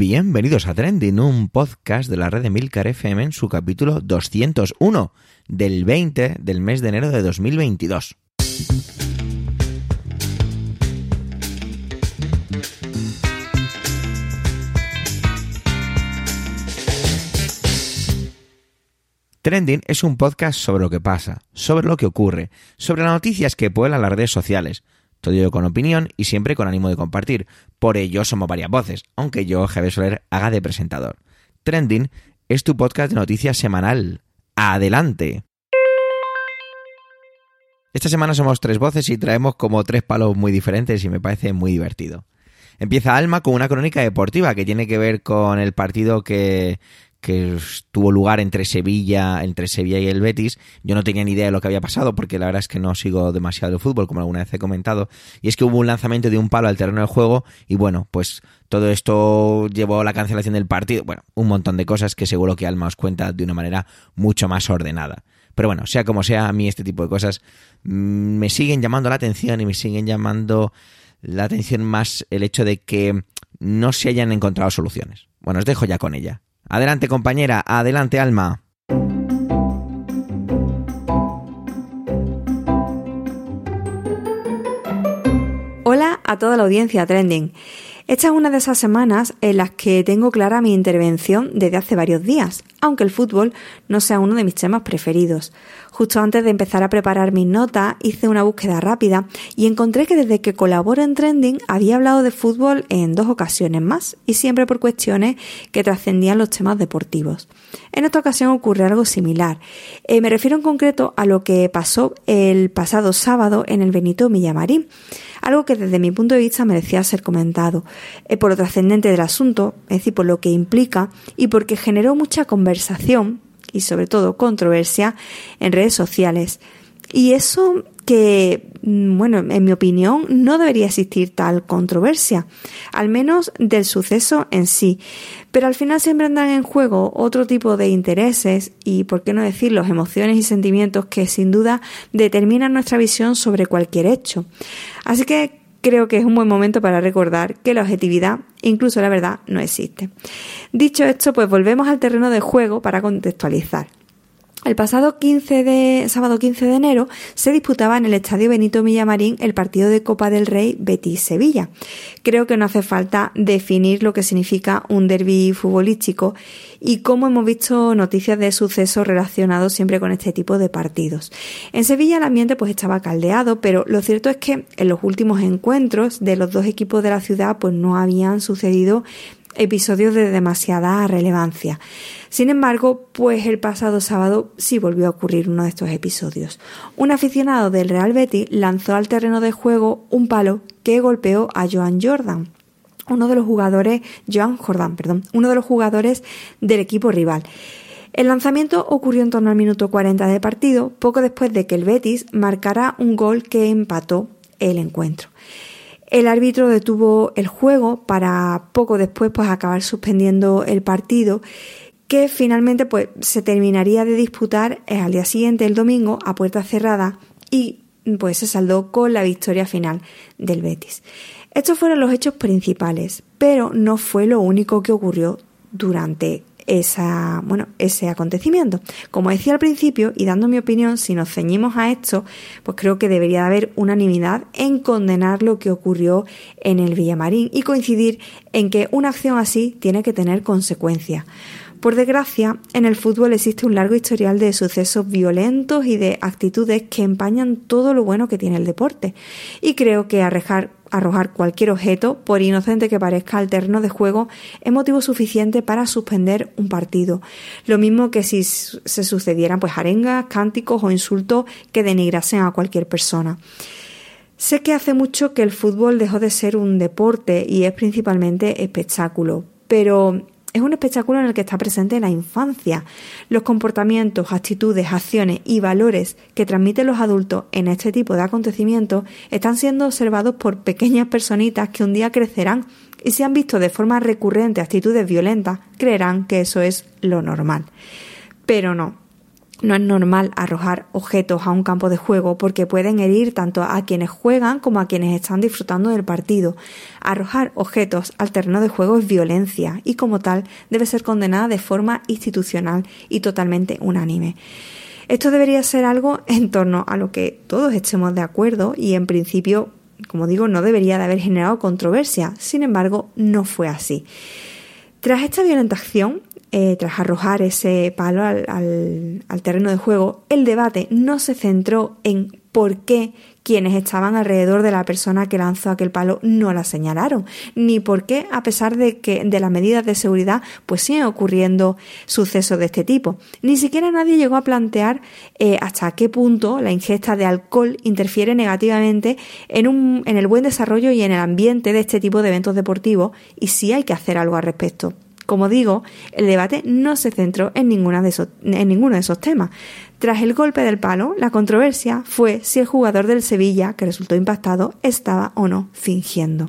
Bienvenidos a Trending, un podcast de la red de Milcar FM en su capítulo 201 del 20 del mes de enero de 2022. Trending es un podcast sobre lo que pasa, sobre lo que ocurre, sobre las noticias que pueblan las redes sociales. Todo ello con opinión y siempre con ánimo de compartir. Por ello somos varias voces, aunque yo, Javier Soler, haga de presentador. Trending es tu podcast de noticias semanal. ¡Adelante! Esta semana somos tres voces y traemos como tres palos muy diferentes y me parece muy divertido. Empieza Alma con una crónica deportiva que tiene que ver con el partido que, que tuvo lugar entre Sevilla, entre Sevilla y el Betis. Yo no tenía ni idea de lo que había pasado porque la verdad es que no sigo demasiado el fútbol, como alguna vez he comentado. Y es que hubo un lanzamiento de un palo al terreno del juego y bueno, pues todo esto llevó a la cancelación del partido. Bueno, un montón de cosas que seguro que Alma os cuenta de una manera mucho más ordenada. Pero bueno, sea como sea, a mí este tipo de cosas mm, me siguen llamando la atención y me siguen llamando la atención más el hecho de que no se hayan encontrado soluciones. Bueno, os dejo ya con ella. Adelante compañera, adelante Alma. Hola a toda la audiencia Trending. Esta es una de esas semanas en las que tengo clara mi intervención desde hace varios días, aunque el fútbol no sea uno de mis temas preferidos. Justo antes de empezar a preparar mis notas hice una búsqueda rápida y encontré que desde que colaboro en Trending había hablado de fútbol en dos ocasiones más y siempre por cuestiones que trascendían los temas deportivos. En esta ocasión ocurre algo similar. Eh, me refiero en concreto a lo que pasó el pasado sábado en el Benito Villamarín algo que desde mi punto de vista merecía ser comentado, eh, por lo trascendente del asunto, es decir, por lo que implica y porque generó mucha conversación y sobre todo controversia en redes sociales. Y eso que, mm, bueno, en mi opinión, no debería existir tal controversia, al menos del suceso en sí. Pero al final siempre andan en juego otro tipo de intereses y, por qué no decir, los emociones y sentimientos que sin duda determinan nuestra visión sobre cualquier hecho. Así que creo que es un buen momento para recordar que la objetividad, incluso la verdad, no existe. Dicho esto, pues volvemos al terreno de juego para contextualizar. El pasado 15 de, sábado 15 de enero se disputaba en el Estadio Benito Villamarín el partido de Copa del Rey Betis-Sevilla. Creo que no hace falta definir lo que significa un derby futbolístico y cómo hemos visto noticias de sucesos relacionados siempre con este tipo de partidos. En Sevilla el ambiente pues estaba caldeado, pero lo cierto es que en los últimos encuentros de los dos equipos de la ciudad pues no habían sucedido episodios de demasiada relevancia. Sin embargo, pues el pasado sábado sí volvió a ocurrir uno de estos episodios. Un aficionado del Real Betis lanzó al terreno de juego un palo que golpeó a Joan Jordan, uno de los jugadores, Joan Jordan, perdón, uno de los jugadores del equipo rival. El lanzamiento ocurrió en torno al minuto 40 de partido, poco después de que el Betis marcara un gol que empató el encuentro. El árbitro detuvo el juego para poco después pues acabar suspendiendo el partido que finalmente pues se terminaría de disputar eh, al día siguiente el domingo a puerta cerrada y pues se saldó con la victoria final del Betis. Estos fueron los hechos principales, pero no fue lo único que ocurrió durante esa, bueno, ese acontecimiento. Como decía al principio, y dando mi opinión, si nos ceñimos a esto, pues creo que debería haber unanimidad en condenar lo que ocurrió en el Villamarín y coincidir en que una acción así tiene que tener consecuencias. Por desgracia, en el fútbol existe un largo historial de sucesos violentos y de actitudes que empañan todo lo bueno que tiene el deporte. Y creo que arrojar, arrojar cualquier objeto, por inocente que parezca al terreno de juego, es motivo suficiente para suspender un partido. Lo mismo que si se sucedieran pues arengas, cánticos o insultos que denigrasen a cualquier persona. Sé que hace mucho que el fútbol dejó de ser un deporte y es principalmente espectáculo, pero es un espectáculo en el que está presente la infancia. Los comportamientos, actitudes, acciones y valores que transmiten los adultos en este tipo de acontecimientos están siendo observados por pequeñas personitas que un día crecerán y si han visto de forma recurrente actitudes violentas, creerán que eso es lo normal. Pero no. No es normal arrojar objetos a un campo de juego porque pueden herir tanto a quienes juegan como a quienes están disfrutando del partido. Arrojar objetos al terreno de juego es violencia y como tal debe ser condenada de forma institucional y totalmente unánime. Esto debería ser algo en torno a lo que todos estemos de acuerdo y en principio, como digo, no debería de haber generado controversia. Sin embargo, no fue así. Tras esta violenta acción, eh, tras arrojar ese palo al, al, terreno de juego, el debate no se centró en por qué quienes estaban alrededor de la persona que lanzó aquel palo no la señalaron, ni por qué, a pesar de que de las medidas de seguridad, pues siguen ocurriendo sucesos de este tipo. Ni siquiera nadie llegó a plantear eh, hasta qué punto la ingesta de alcohol interfiere negativamente en, un, en el buen desarrollo y en el ambiente de este tipo de eventos deportivos y si hay que hacer algo al respecto. Como digo, el debate no se centró en, ninguna de en ninguno de esos temas. Tras el golpe del palo, la controversia fue si el jugador del Sevilla, que resultó impactado, estaba o no fingiendo.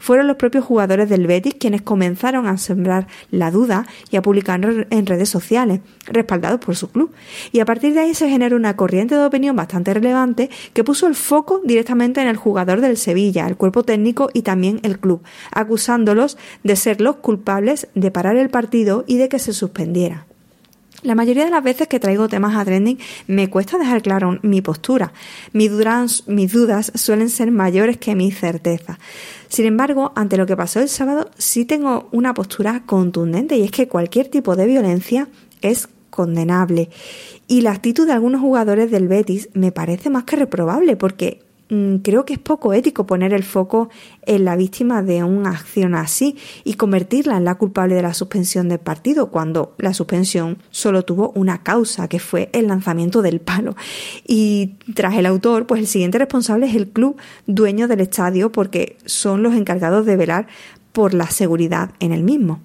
Fueron los propios jugadores del Betis quienes comenzaron a sembrar la duda y a publicarlo en redes sociales, respaldados por su club. Y a partir de ahí se generó una corriente de opinión bastante relevante que puso el foco directamente en el jugador del Sevilla, el cuerpo técnico y también el club, acusándolos de ser los culpables de parar el partido y de que se suspendiera. La mayoría de las veces que traigo temas a trending me cuesta dejar claro mi postura. Mis dudas, mis suelen ser mayores que mi certeza. Sin embargo, ante lo que pasó el sábado, sí tengo una postura contundente y es que cualquier tipo de violencia es condenable. Y la actitud de algunos jugadores del Betis me parece más que reprobable porque creo que es poco ético poner el foco en la víctima de una acción así y convertirla en la culpable de la suspensión del partido cuando la suspensión solo tuvo una causa que fue el lanzamiento del palo. Y tras el autor, pues el siguiente responsable es el club dueño del estadio porque son los encargados de velar por la seguridad en el mismo.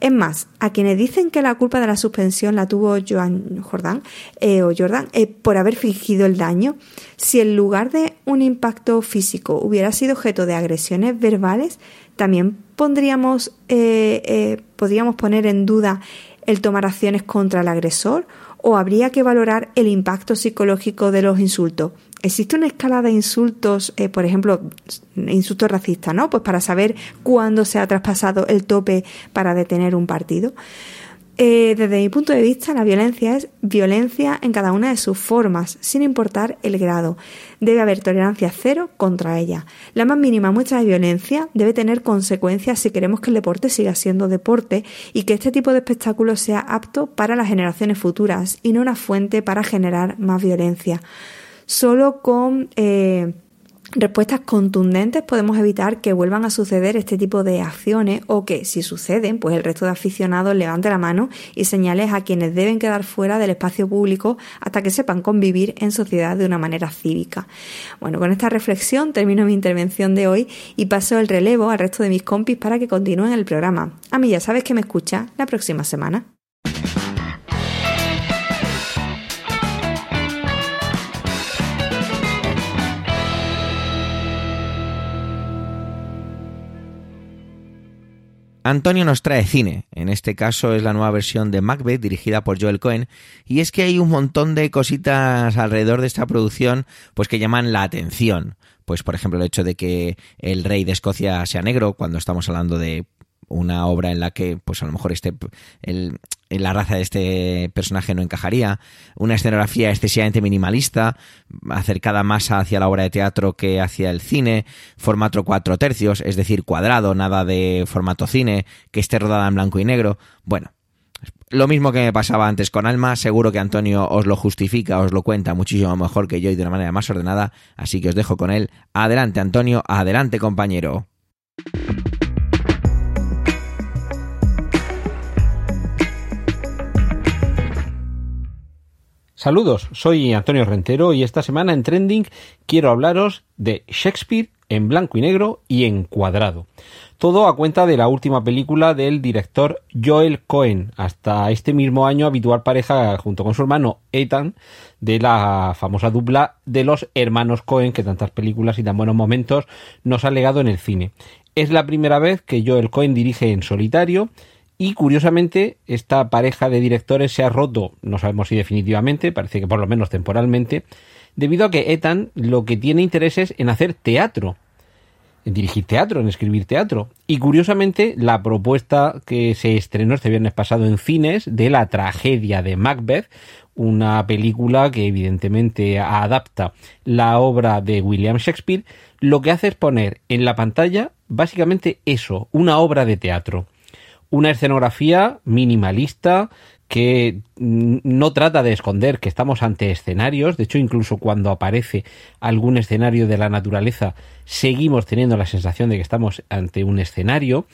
Es más, a quienes dicen que la culpa de la suspensión la tuvo Joan Jordan eh, o Jordan eh, por haber fingido el daño, si en lugar de un impacto físico hubiera sido objeto de agresiones verbales, también pondríamos, eh, podríamos poner en duda el tomar acciones contra el agresor o habría que valorar el impacto psicológico de los insultos. ¿Existe una escala de insultos, eh, por ejemplo, insultos racistas, ¿no? Pues para saber cuándo se ha traspasado el tope para detener un partido. Eh, desde mi punto de vista, la violencia es violencia en cada una de sus formas, sin importar el grado. Debe haber tolerancia cero contra ella. La más mínima muestra de violencia debe tener consecuencias si queremos que el deporte siga siendo deporte y que este tipo de espectáculo sea apto para las generaciones futuras y no una fuente para generar más violencia. Solo con eh, respuestas contundentes podemos evitar que vuelvan a suceder este tipo de acciones o que, si suceden, pues el resto de aficionados levante la mano y señales a quienes deben quedar fuera del espacio público hasta que sepan convivir en sociedad de una manera cívica. Bueno, con esta reflexión termino mi intervención de hoy y paso el relevo al resto de mis compis para que continúen el programa. A mí ya sabes que me escucha la próxima semana. Antonio nos trae cine, en este caso es la nueva versión de Macbeth dirigida por Joel Cohen, y es que hay un montón de cositas alrededor de esta producción pues que llaman la atención. Pues por ejemplo el hecho de que el rey de Escocia sea negro, cuando estamos hablando de una obra en la que pues a lo mejor este el, la raza de este personaje no encajaría, una escenografía excesivamente minimalista, acercada más hacia la obra de teatro que hacia el cine, formato cuatro tercios, es decir, cuadrado, nada de formato cine, que esté rodada en blanco y negro. Bueno, lo mismo que me pasaba antes con Alma, seguro que Antonio os lo justifica, os lo cuenta muchísimo mejor que yo y de una manera más ordenada, así que os dejo con él. Adelante Antonio, adelante compañero. Saludos, soy Antonio Rentero y esta semana en Trending quiero hablaros de Shakespeare en blanco y negro y en cuadrado. Todo a cuenta de la última película del director Joel Cohen, hasta este mismo año habitual pareja junto con su hermano Ethan de la famosa dupla de los hermanos Cohen que tantas películas y tan buenos momentos nos ha legado en el cine. Es la primera vez que Joel Cohen dirige en solitario Y curiosamente, esta pareja de directores se ha roto, no sabemos si definitivamente, parece que por lo menos temporalmente, debido a que Ethan lo que tiene interés es en hacer teatro, en dirigir teatro, en escribir teatro. Y curiosamente, la propuesta que se estrenó este viernes pasado en cines de la tragedia de Macbeth, una película que evidentemente adapta la obra de William Shakespeare, lo que hace es poner en la pantalla básicamente eso, una obra de teatro. Una escenografía minimalista que no trata de esconder que estamos ante escenarios, de hecho incluso cuando aparece algún escenario de la naturaleza seguimos teniendo la sensación de que estamos ante un escenario,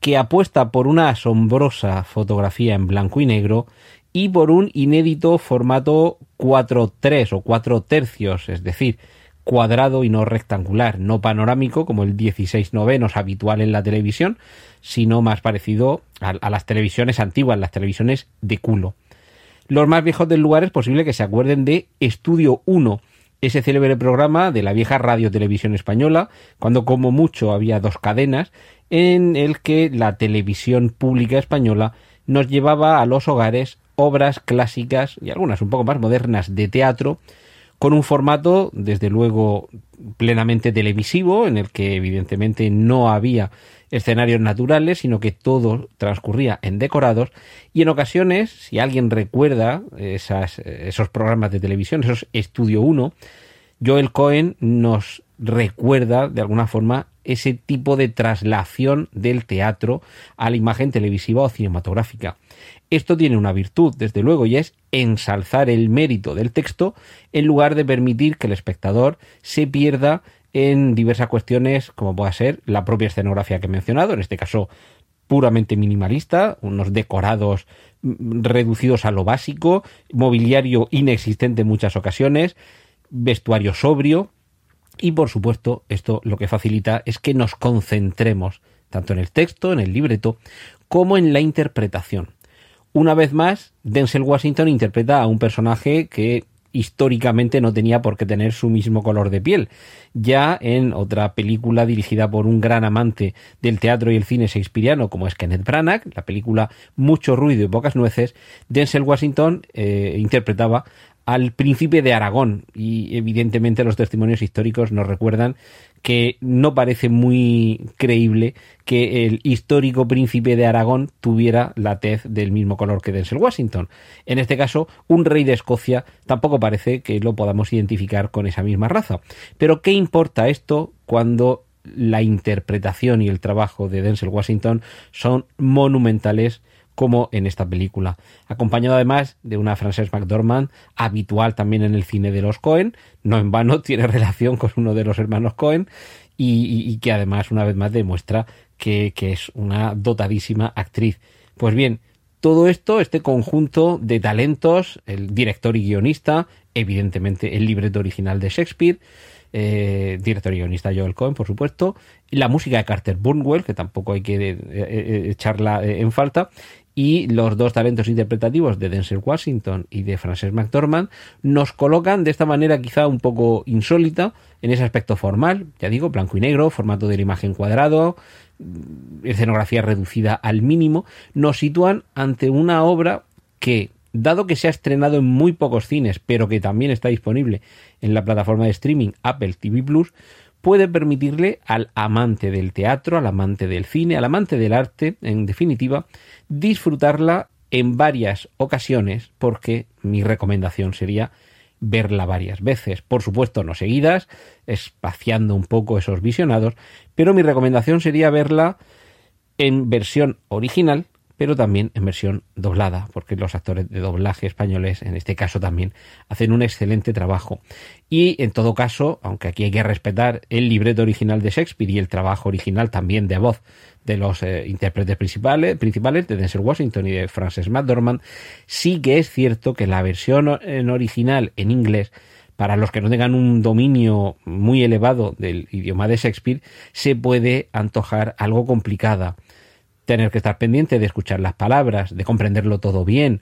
que apuesta por una asombrosa fotografía en blanco y negro y por un inédito formato 4-3 o 4 tercios, es decir, cuadrado y no rectangular, no panorámico como el 16 novenos habitual en la televisión, sino más parecido a, las televisiones antiguas, las televisiones de culo. Los más viejos del lugar es posible que se acuerden de Estudio 1, ese célebre programa de la vieja radio televisión española, cuando como mucho había dos cadenas, en el que la televisión pública española nos llevaba a los hogares obras clásicas y algunas un poco más modernas de teatro, con un formato, desde luego, plenamente televisivo, en el que evidentemente no había escenarios naturales, sino que todo transcurría en decorados, y en ocasiones, si alguien recuerda esos programas de televisión, esos Estudio 1, Joel Cohen nos recuerda de alguna forma ese tipo de traslación del teatro a la imagen televisiva o cinematográfica. Esto tiene una virtud, desde luego, y es ensalzar el mérito del texto en lugar de permitir que el espectador se pierda en diversas cuestiones, como pueda ser la propia escenografía que he mencionado, en este caso puramente minimalista, unos decorados mm, reducidos a lo básico, mobiliario inexistente en muchas ocasiones, vestuario sobrio y por supuesto esto lo que facilita es que nos concentremos tanto en el texto, en el libreto, como en la interpretación. Una vez más, Denzel Washington interpreta a un personaje que históricamente no tenía por qué tener su mismo color de piel. Ya en otra película dirigida por un gran amante del teatro y el cine shakespeariano como es Kenneth Branagh, la película Mucho ruido y pocas nueces, Denzel Washington eh, interpretaba al príncipe de Aragón y evidentemente los testimonios históricos nos recuerdan que no parece muy creíble que el histórico príncipe de Aragón tuviera la tez del mismo color que Denzel Washington. En este caso, un rey de Escocia tampoco parece que lo podamos identificar con esa misma raza. Pero ¿qué importa esto cuando la interpretación y el trabajo de Denzel Washington son monumentales como en esta película, acompañado además de una Frances McDormand habitual también en el cine de los Cohen, no en vano tiene relación con uno de los hermanos Cohen y, que además una vez más demuestra que, que es una dotadísima actriz. Pues bien, todo esto, este conjunto de talentos, el director y guionista, evidentemente el libreto original de Shakespeare, eh, director y guionista Joel Cohen, por supuesto, la música de Carter Burnwell, que tampoco hay que eh, eh, echarla en falta, y los dos talentos interpretativos de Denzel Washington y de Frances McDormand nos colocan de esta manera quizá un poco insólita en ese aspecto formal, ya digo, blanco y negro, formato de la imagen cuadrado, mm, escenografía reducida al mínimo, nos sitúan ante una obra que, dado que se ha estrenado en muy pocos cines, pero que también está disponible en la plataforma de streaming Apple TV Plus, puede permitirle al amante del teatro, al amante del cine, al amante del arte, en definitiva, disfrutarla en varias ocasiones, porque mi recomendación sería verla varias veces. Por supuesto, no seguidas, espaciando un poco esos visionados, pero mi recomendación sería verla en versión original pero también en versión doblada, porque los actores de doblaje españoles, en este caso también, hacen un excelente trabajo. Y en todo caso, aunque aquí hay que respetar el libreto original de Shakespeare y el trabajo original también de voz de los eh, intérpretes principales, principales, de Denzel Washington y de Frances McDormand, sí que es cierto que la versión en original en inglés para los que no tengan un dominio muy elevado del idioma de Shakespeare, se puede antojar algo complicada tener que estar pendiente de escuchar las palabras, de comprenderlo todo bien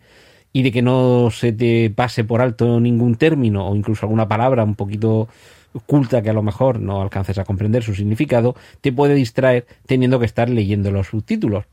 y de que no se te pase por alto ningún término o incluso alguna palabra un poquito oculta que a lo mejor no alcances a comprender su significado, te puede distraer teniendo que estar leyendo los subtítulos.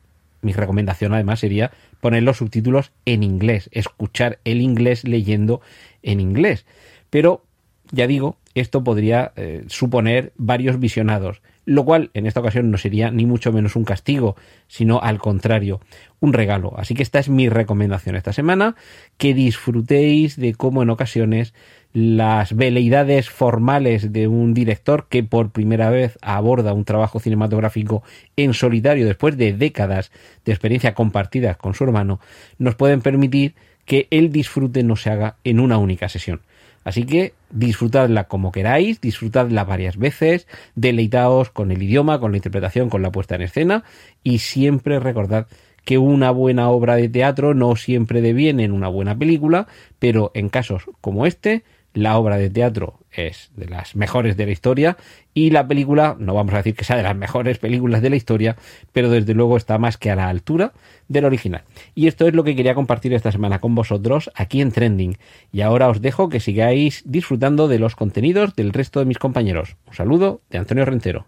mi recomendación además sería poner los subtítulos en inglés, escuchar el inglés leyendo en inglés. Pero, ya digo, esto podría eh, suponer varios visionados, lo cual en esta ocasión no sería ni mucho menos un castigo, sino al contrario, un regalo. Así que esta es mi recomendación esta semana, que disfrutéis de cómo en ocasiones las veleidades formales de un director que por primera vez aborda un trabajo cinematográfico en solitario después de décadas de experiencia compartida con su hermano, nos pueden permitir que el disfrute no se haga en una única sesión. Así que disfrutadla como queráis, disfrutadla varias veces, deleitaos con el idioma, con la interpretación, con la puesta en escena y siempre recordad que una buena obra de teatro no siempre deviene en una buena película, pero en casos como este, la obra de teatro es de las mejores de la historia y la película, no vamos a decir que sea de las mejores películas de la historia, pero desde luego está más que a la altura del original. Y esto es lo que quería compartir esta semana con vosotros aquí en Trending. Y ahora os dejo que sigáis disfrutando de los contenidos del resto de mis compañeros. Un saludo de Antonio Rentero.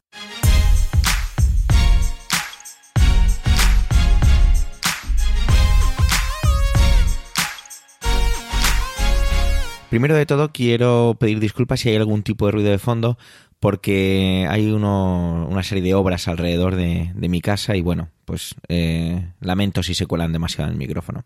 Primero de todo, quiero pedir disculpas si hay algún tipo de ruido de fondo, porque hay uno, una serie de obras alrededor de, de mi casa y bueno, pues eh, lamento si se cuelan demasiado en el micrófono.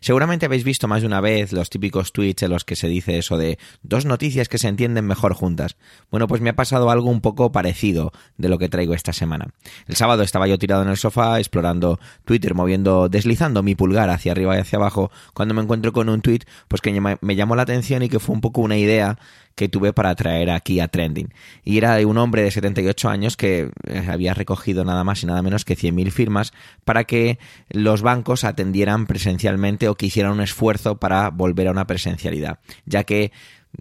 Seguramente habéis visto más de una vez los típicos tweets en los que se dice eso de dos noticias que se entienden mejor juntas. Bueno, pues me ha pasado algo un poco parecido de lo que traigo esta semana. El sábado estaba yo tirado en el sofá explorando Twitter, moviendo, deslizando mi pulgar hacia arriba y hacia abajo, cuando me encuentro con un tweet pues que me llamó la atención y que fue un poco una idea que tuve para traer aquí a Trending. Y era de un hombre de 78 años que eh, había recogido nada más y nada menos que 100.000 firmas para que los bancos atendieran presencialmente o que hicieran un esfuerzo para volver a una presencialidad, ya que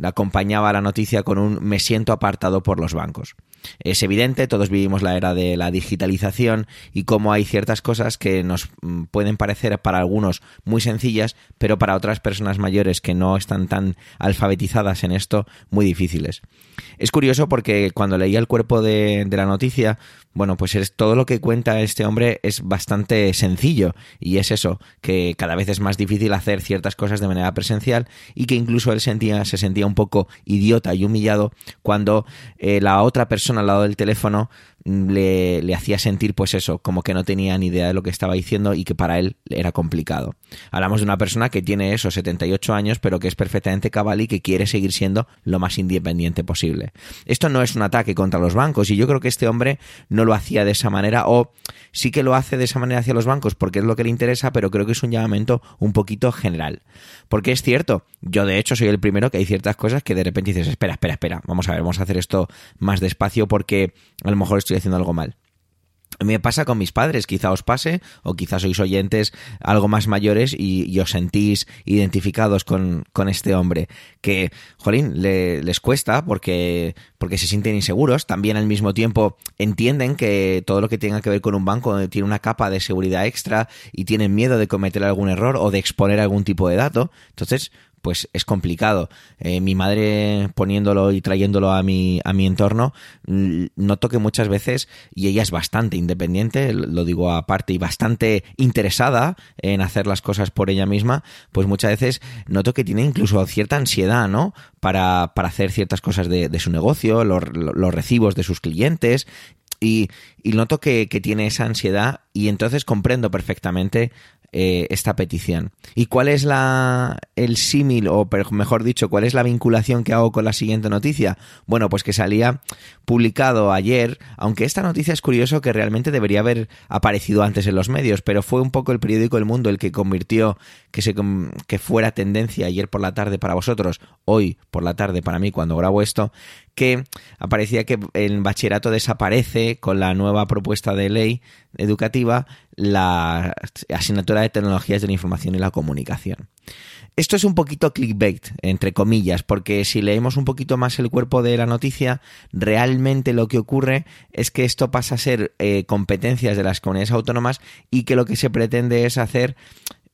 acompañaba la noticia con un me siento apartado por los bancos. Es evidente, todos vivimos la era de la digitalización y cómo hay ciertas cosas que nos mm, pueden parecer para algunos muy sencillas, pero para otras personas mayores que no están tan alfabetizadas en esto, muy difíciles. Es curioso porque cuando leía el cuerpo de, la noticia, bueno, pues es, todo lo que cuenta este hombre es bastante sencillo y es eso, que cada vez es más difícil hacer ciertas cosas de manera presencial y que incluso él sentía, se sentía un poco idiota y humillado cuando eh, la otra persona al lado del teléfono le, hacía sentir pues eso, como que no tenía ni idea de lo que estaba diciendo y que para él era complicado. Hablamos de una persona que tiene esos 78 años pero que es perfectamente cabal y que quiere seguir siendo lo más independiente posible. Esto no es un ataque contra los bancos y yo creo que este hombre no lo hacía de esa manera o sí que lo hace de esa manera hacia los bancos porque es lo que le interesa pero creo que es un llamamiento un poquito general. Porque es cierto, yo de hecho soy el primero que hay ciertas cosas que de repente dices espera, espera, espera, vamos a ver, vamos a hacer esto más despacio porque a lo mejor estoy haciendo algo mal. Me pasa con mis padres, quizá os pase, o quizá sois oyentes algo más mayores y, os sentís identificados con, este hombre, que, jolín, les cuesta porque, porque se sienten inseguros, también al mismo tiempo entienden que todo lo que tenga que ver con un banco tiene una capa de seguridad extra y tienen miedo de cometer algún error o de exponer algún tipo de dato, entonces pues es complicado. Eh, mi madre poniéndolo y trayéndolo a mi, a mi entorno, noto que muchas veces, y ella es bastante independiente, lo digo aparte, y bastante interesada en hacer las cosas por ella misma, pues muchas veces noto que tiene incluso cierta ansiedad, ¿no? Para, para hacer ciertas cosas de, de su negocio, los, los recibos de sus clientes, y, y, noto que, que, tiene esa ansiedad y entonces comprendo perfectamente eh, esta petición. ¿Y cuál es la el símil, o mejor dicho, cuál es la vinculación que hago con la siguiente noticia? Bueno, pues que salía publicado ayer, aunque esta noticia es curioso que realmente debería haber aparecido antes en los medios, pero fue un poco el periódico El Mundo el que convirtió que, se, que fuera tendencia ayer por la tarde para vosotros, hoy por la tarde para mí cuando grabo esto, que aparecía que el bachillerato desaparece con la nueva propuesta de ley educativa la asignatura de tecnologías de la información y la comunicación. Esto es un poquito clickbait, entre comillas, porque si leemos un poquito más el cuerpo de la noticia, realmente lo que ocurre es que esto pasa a ser eh, competencias de las comunidades autónomas y que lo que se pretende es hacer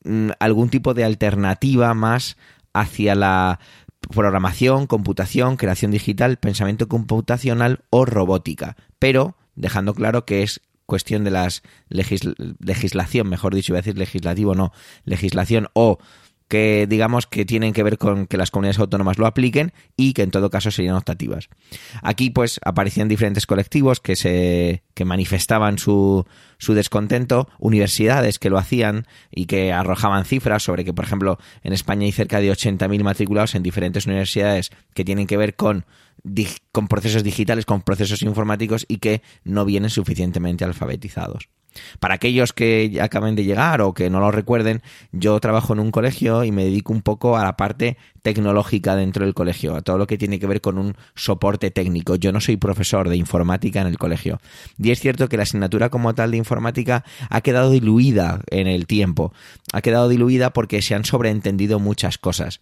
mm, algún tipo de alternativa más hacia la programación, computación, creación digital, pensamiento computacional o robótica, pero dejando claro que es cuestión de las legislación, mejor dicho, iba a decir legislativo, no, legislación o que digamos que tienen que ver con que las comunidades autónomas lo apliquen y que en todo caso serían optativas. Aquí pues aparecían diferentes colectivos que se que manifestaban su, su descontento, universidades que lo hacían y que arrojaban cifras sobre que por ejemplo en España hay cerca de 80.000 matriculados en diferentes universidades que tienen que ver con con procesos digitales, con procesos informáticos y que no vienen suficientemente alfabetizados. Para aquellos que acaben de llegar o que no lo recuerden, yo trabajo en un colegio y me dedico un poco a la parte tecnológica dentro del colegio, a todo lo que tiene que ver con un soporte técnico. Yo no soy profesor de informática en el colegio. Y es cierto que la asignatura como tal de informática ha quedado diluida en el tiempo. Ha quedado diluida porque se han sobreentendido muchas cosas.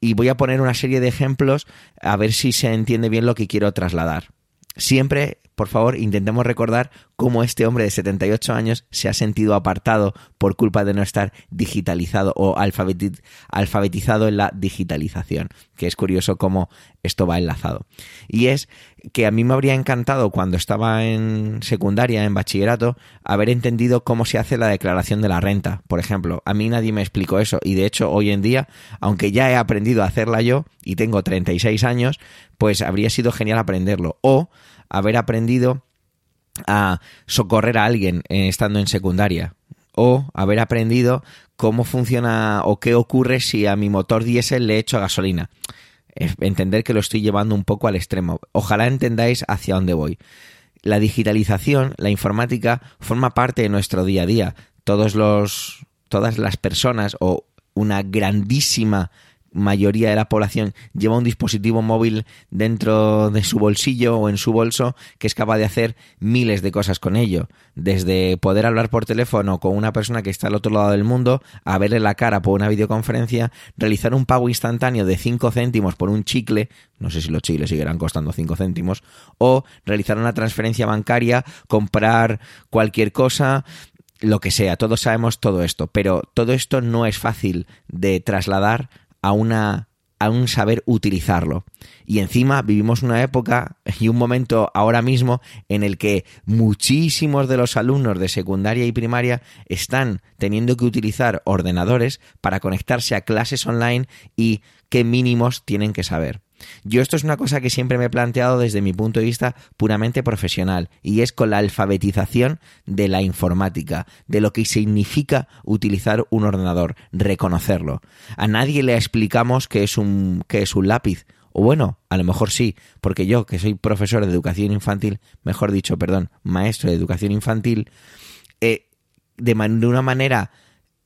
Y voy a poner una serie de ejemplos a ver si se entiende bien lo que quiero trasladar. Siempre por favor, intentemos recordar cómo este hombre de 78 años se ha sentido apartado por culpa de no estar digitalizado o alfabetizado en la digitalización, que es curioso cómo esto va enlazado. Y es que a mí me habría encantado cuando estaba en secundaria, en bachillerato, haber entendido cómo se hace la declaración de la renta, por ejemplo. A mí nadie me explicó eso y de hecho hoy en día, aunque ya he aprendido a hacerla yo y tengo 36 años, pues habría sido genial aprenderlo. O haber aprendido a socorrer a alguien eh, estando en secundaria o haber aprendido cómo funciona o qué ocurre si a mi motor diésel le echo gasolina. Entender que lo estoy llevando un poco al extremo. Ojalá entendáis hacia dónde voy. La digitalización, la informática, forma parte de nuestro día a día. Todos los, todas las personas o una grandísima mayoría de la población lleva un dispositivo móvil dentro de su bolsillo o en su bolso que es capaz de hacer miles de cosas con ello. Desde poder hablar por teléfono con una persona que está al otro lado del mundo, a verle la cara por una videoconferencia, realizar un pago instantáneo de 5 céntimos por un chicle, no sé si los chicles seguirán costando 5 céntimos, o realizar una transferencia bancaria, comprar cualquier cosa, lo que sea, todos sabemos todo esto, pero todo esto no es fácil de trasladar a una a un saber utilizarlo. Y encima vivimos una época y un momento ahora mismo en el que muchísimos de los alumnos de secundaria y primaria están teniendo que utilizar ordenadores para conectarse a clases online y qué mínimos tienen que saber. Yo esto es una cosa que siempre me he planteado desde mi punto de vista puramente profesional y es con la alfabetización de la informática, de lo que significa utilizar un ordenador, reconocerlo. A nadie le explicamos qué es un, qué es un lápiz. O bueno, a lo mejor sí, porque yo, que soy profesor de educación infantil, mejor dicho, perdón, maestro de educación infantil, eh, de una manera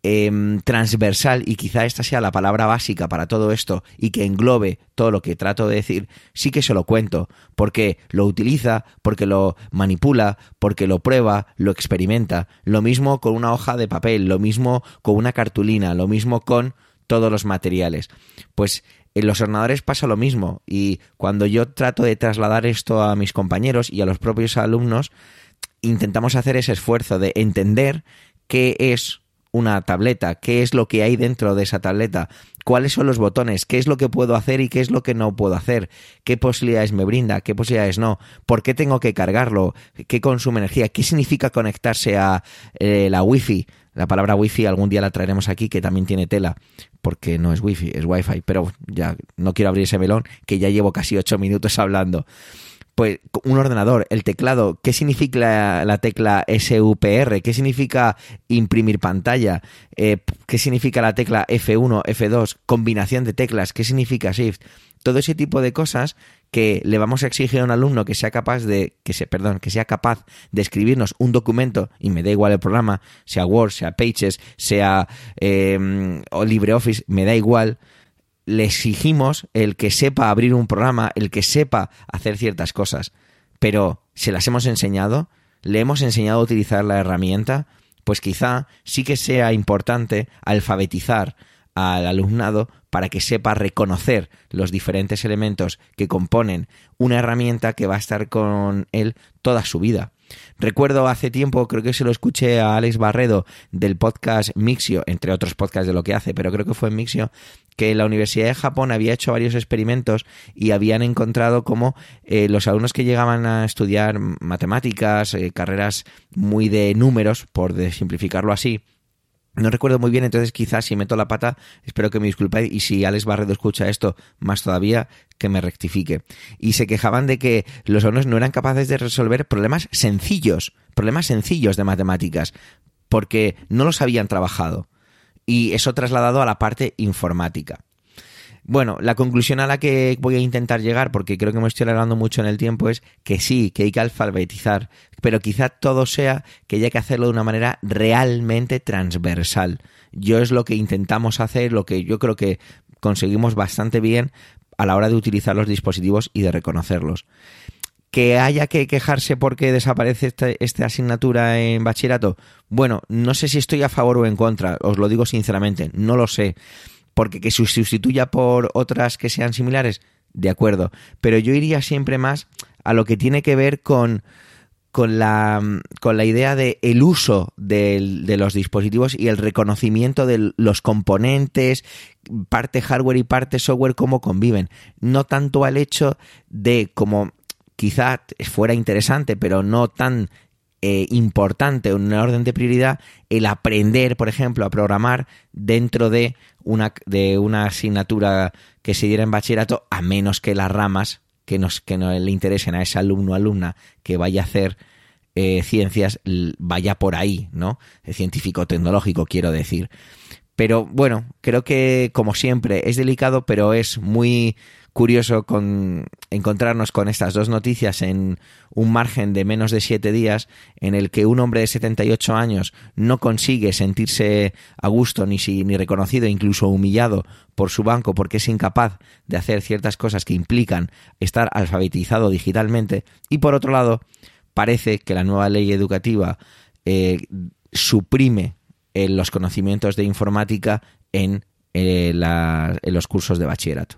Em, transversal y quizá esta sea la palabra básica para todo esto y que englobe todo lo que trato de decir, sí que se lo cuento, porque lo utiliza, porque lo manipula, porque lo prueba, lo experimenta. Lo mismo con una hoja de papel, lo mismo con una cartulina, lo mismo con todos los materiales. Pues en los ordenadores pasa lo mismo y cuando yo trato de trasladar esto a mis compañeros y a los propios alumnos, intentamos hacer ese esfuerzo de entender qué es una tableta, qué es lo que hay dentro de esa tableta, cuáles son los botones, qué es lo que puedo hacer y qué es lo que no puedo hacer, qué posibilidades me brinda, qué posibilidades no, por qué tengo que cargarlo, qué consume energía, qué significa conectarse a eh, la wifi. La palabra wifi algún día la traeremos aquí que también tiene tela, porque no es wifi, es wifi, pero ya no quiero abrir ese melón que ya llevo casi ocho minutos hablando pues un ordenador, el teclado, ¿qué significa la, tecla SUPR? ¿Qué significa imprimir pantalla? Eh, ¿Qué significa la tecla F1, F2? Combinación de teclas, ¿qué significa Shift? Todo ese tipo de cosas que le vamos a exigir a un alumno que sea capaz de, que se, perdón, que sea capaz de escribirnos un documento, y me da igual el programa, sea Word, sea Pages, sea eh, LibreOffice, me da igual, le exigimos el que sepa abrir un programa, el que sepa hacer ciertas cosas, pero ¿se las hemos enseñado? ¿Le hemos enseñado a utilizar la herramienta? Pues quizá sí que sea importante alfabetizar al alumnado para que sepa reconocer los diferentes elementos que componen una herramienta que va a estar con él toda su vida. Recuerdo hace tiempo, creo que se lo escuché a Alex Barredo del podcast Mixio, entre otros podcasts de lo que hace, pero creo que fue Mixio, que la Universidad de Japón había hecho varios experimentos y habían encontrado cómo eh, los alumnos que llegaban a estudiar matemáticas, eh, carreras muy de números, por simplificarlo así, no recuerdo muy bien, entonces quizás si meto la pata, espero que me disculpéis y si Alex Barredo escucha esto, más todavía, que me rectifique. Y se quejaban de que los alumnos no eran capaces de resolver problemas sencillos, problemas sencillos de matemáticas, porque no los habían trabajado. Y eso trasladado a la parte informática. Bueno, la conclusión a la que voy a intentar llegar, porque creo que me estoy alargando mucho en el tiempo, es que sí, que hay que alfabetizar, pero quizá todo sea que haya que hacerlo de una manera realmente transversal. Yo es lo que intentamos hacer, lo que yo creo que conseguimos bastante bien a la hora de utilizar los dispositivos y de reconocerlos. Que haya que quejarse porque desaparece esta, esta, asignatura en bachillerato. Bueno, no sé si estoy a favor o en contra, os lo digo sinceramente, no lo sé porque que se sustituya por otras que sean similares, de acuerdo, pero yo iría siempre más a lo que tiene que ver con, con, la, con la idea de el uso de, de los dispositivos y el reconocimiento de los componentes, parte hardware y parte software, cómo conviven. No tanto al hecho de como quizá fuera interesante, pero no tan eh, importante, una orden de prioridad, el aprender, por ejemplo, a programar dentro de una, de una asignatura que se diera en bachillerato, a menos que las ramas que, nos, que no le interesen a ese alumno o alumna que vaya a hacer eh, ciencias vaya por ahí, ¿no? Científico-tecnológico, quiero decir. Pero bueno, creo que como siempre es delicado, pero es muy curioso con encontrarnos con estas dos noticias en un margen de menos de siete días en el que un hombre de 78 años no consigue sentirse a gusto ni, si, ni reconocido, incluso humillado por su banco porque es incapaz de hacer ciertas cosas que implican estar alfabetizado digitalmente y por otro lado parece que la nueva ley educativa eh, suprime eh, los conocimientos de informática en, eh, en los cursos de bachillerato.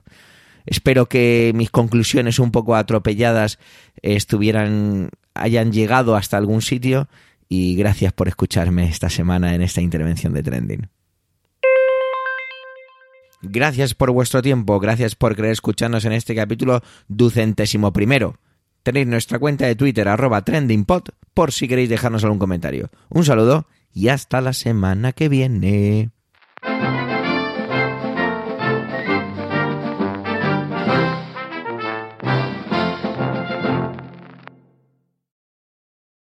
Espero que mis conclusiones un poco atropelladas estuvieran hayan llegado hasta algún sitio y gracias por escucharme esta semana en esta intervención de Trending. Gracias por vuestro tiempo, gracias por querer escucharnos en este capítulo ducentésimo primero. Tenéis nuestra cuenta de Twitter arroba trendingpod por si queréis dejarnos algún comentario. Un saludo y hasta la semana que viene.